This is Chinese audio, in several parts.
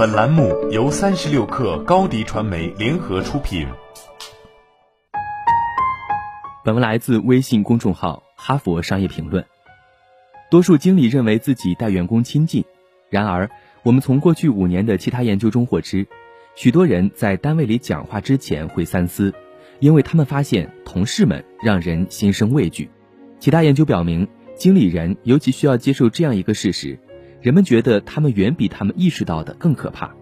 本栏目由三十六氪高低传媒联合出品。本文来自微信公众号《哈佛商业评论》。多数经理认为自己待员工亲近，然而，我们从过去五年的其他研究中获知，许多人在单位里讲话之前会三思，因为他们发现同事们让人心生畏惧。其他研究表明，经理人尤其需要接受这样一个事实。人们觉得他们远比他们意识到的更可怕。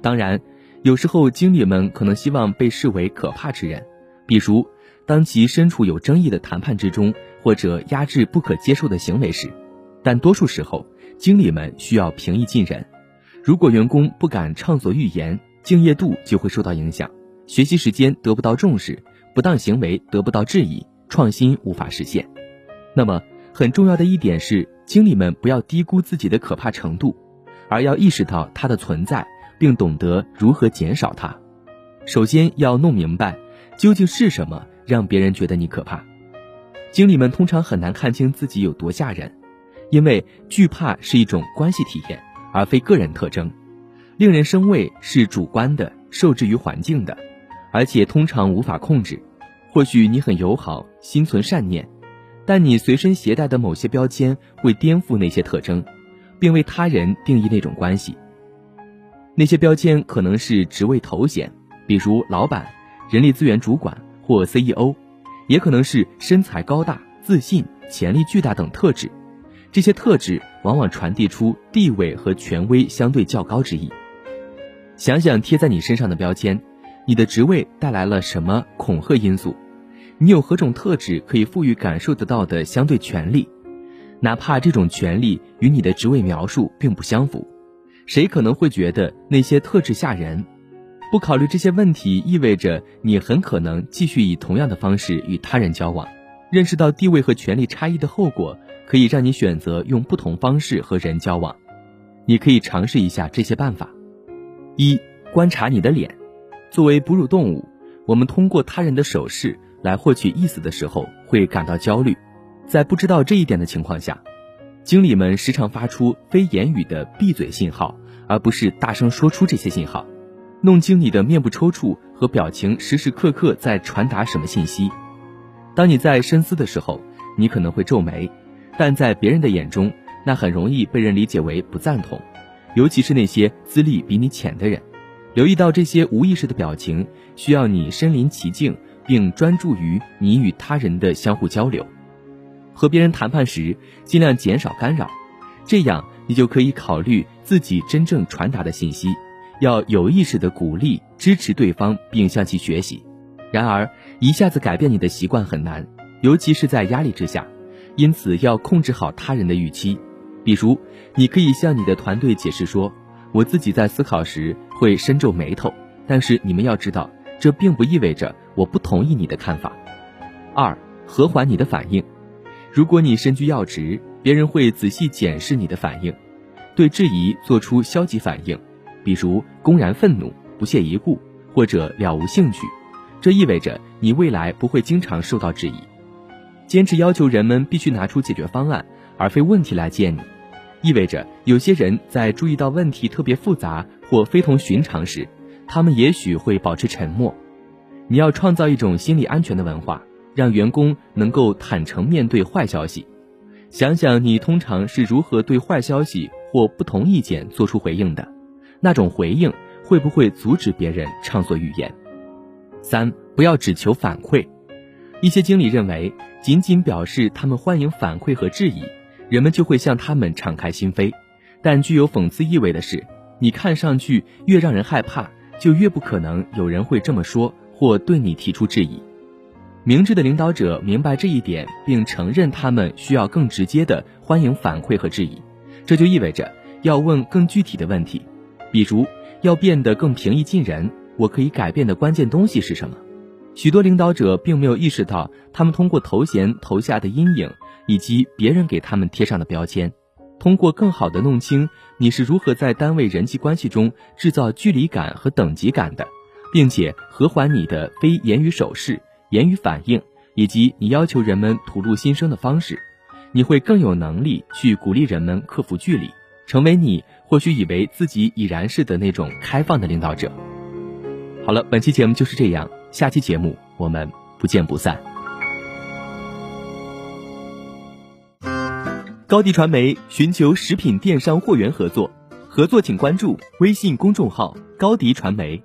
当然，有时候经理们可能希望被视为可怕之人，比如当其身处有争议的谈判之中，或者压制不可接受的行为时。但多数时候，经理们需要平易近人。如果员工不敢畅所欲言，敬业度就会受到影响，学习时间得不到重视，不当行为得不到质疑，创新无法实现。那么，很重要的一点是。经理们不要低估自己的可怕程度，而要意识到它的存在，并懂得如何减少它。首先要弄明白，究竟是什么让别人觉得你可怕。经理们通常很难看清自己有多吓人，因为惧怕是一种关系体验，而非个人特征。令人生畏是主观的，受制于环境的，而且通常无法控制。或许你很友好，心存善念。但你随身携带的某些标签会颠覆那些特征，并为他人定义那种关系。那些标签可能是职位头衔，比如老板、人力资源主管或 CEO，也可能是身材高大、自信、潜力巨大等特质。这些特质往往传递出地位和权威相对较高之意。想想贴在你身上的标签，你的职位带来了什么恐吓因素？你有何种特质可以赋予感受得到的相对权利，哪怕这种权利与你的职位描述并不相符？谁可能会觉得那些特质吓人？不考虑这些问题，意味着你很可能继续以同样的方式与他人交往。认识到地位和权力差异的后果，可以让你选择用不同方式和人交往。你可以尝试一下这些办法：一、观察你的脸。作为哺乳动物，我们通过他人的手势。来获取意思的时候会感到焦虑，在不知道这一点的情况下，经理们时常发出非言语的闭嘴信号，而不是大声说出这些信号，弄清你的面部抽搐和表情时时刻刻在传达什么信息。当你在深思的时候，你可能会皱眉，但在别人的眼中，那很容易被人理解为不赞同，尤其是那些资历比你浅的人。留意到这些无意识的表情，需要你身临其境。并专注于你与他人的相互交流。和别人谈判时，尽量减少干扰，这样你就可以考虑自己真正传达的信息。要有意识地鼓励、支持对方，并向其学习。然而，一下子改变你的习惯很难，尤其是在压力之下。因此，要控制好他人的预期。比如，你可以向你的团队解释说：“我自己在思考时会深皱眉头，但是你们要知道。”这并不意味着我不同意你的看法。二，和缓你的反应。如果你身居要职，别人会仔细检视你的反应，对质疑做出消极反应，比如公然愤怒、不屑一顾或者了无兴趣。这意味着你未来不会经常受到质疑。坚持要求人们必须拿出解决方案，而非问题来见你，意味着有些人在注意到问题特别复杂或非同寻常时。他们也许会保持沉默。你要创造一种心理安全的文化，让员工能够坦诚面对坏消息。想想你通常是如何对坏消息或不同意见做出回应的，那种回应会不会阻止别人畅所欲言？三，不要只求反馈。一些经理认为，仅仅表示他们欢迎反馈和质疑，人们就会向他们敞开心扉。但具有讽刺意味的是，你看上去越让人害怕。就越不可能有人会这么说或对你提出质疑。明智的领导者明白这一点，并承认他们需要更直接的欢迎反馈和质疑。这就意味着要问更具体的问题，比如要变得更平易近人。我可以改变的关键东西是什么？许多领导者并没有意识到，他们通过头衔投下的阴影，以及别人给他们贴上的标签。通过更好的弄清你是如何在单位人际关系中制造距离感和等级感的，并且和缓你的非言语手势、言语反应，以及你要求人们吐露心声的方式，你会更有能力去鼓励人们克服距离，成为你或。许以为自己已然是的那种开放的领导者。好了，本期节目就是这样，下期节目我们不见不散。高迪传媒寻求食品电商货源合作，合作请关注微信公众号高迪传媒。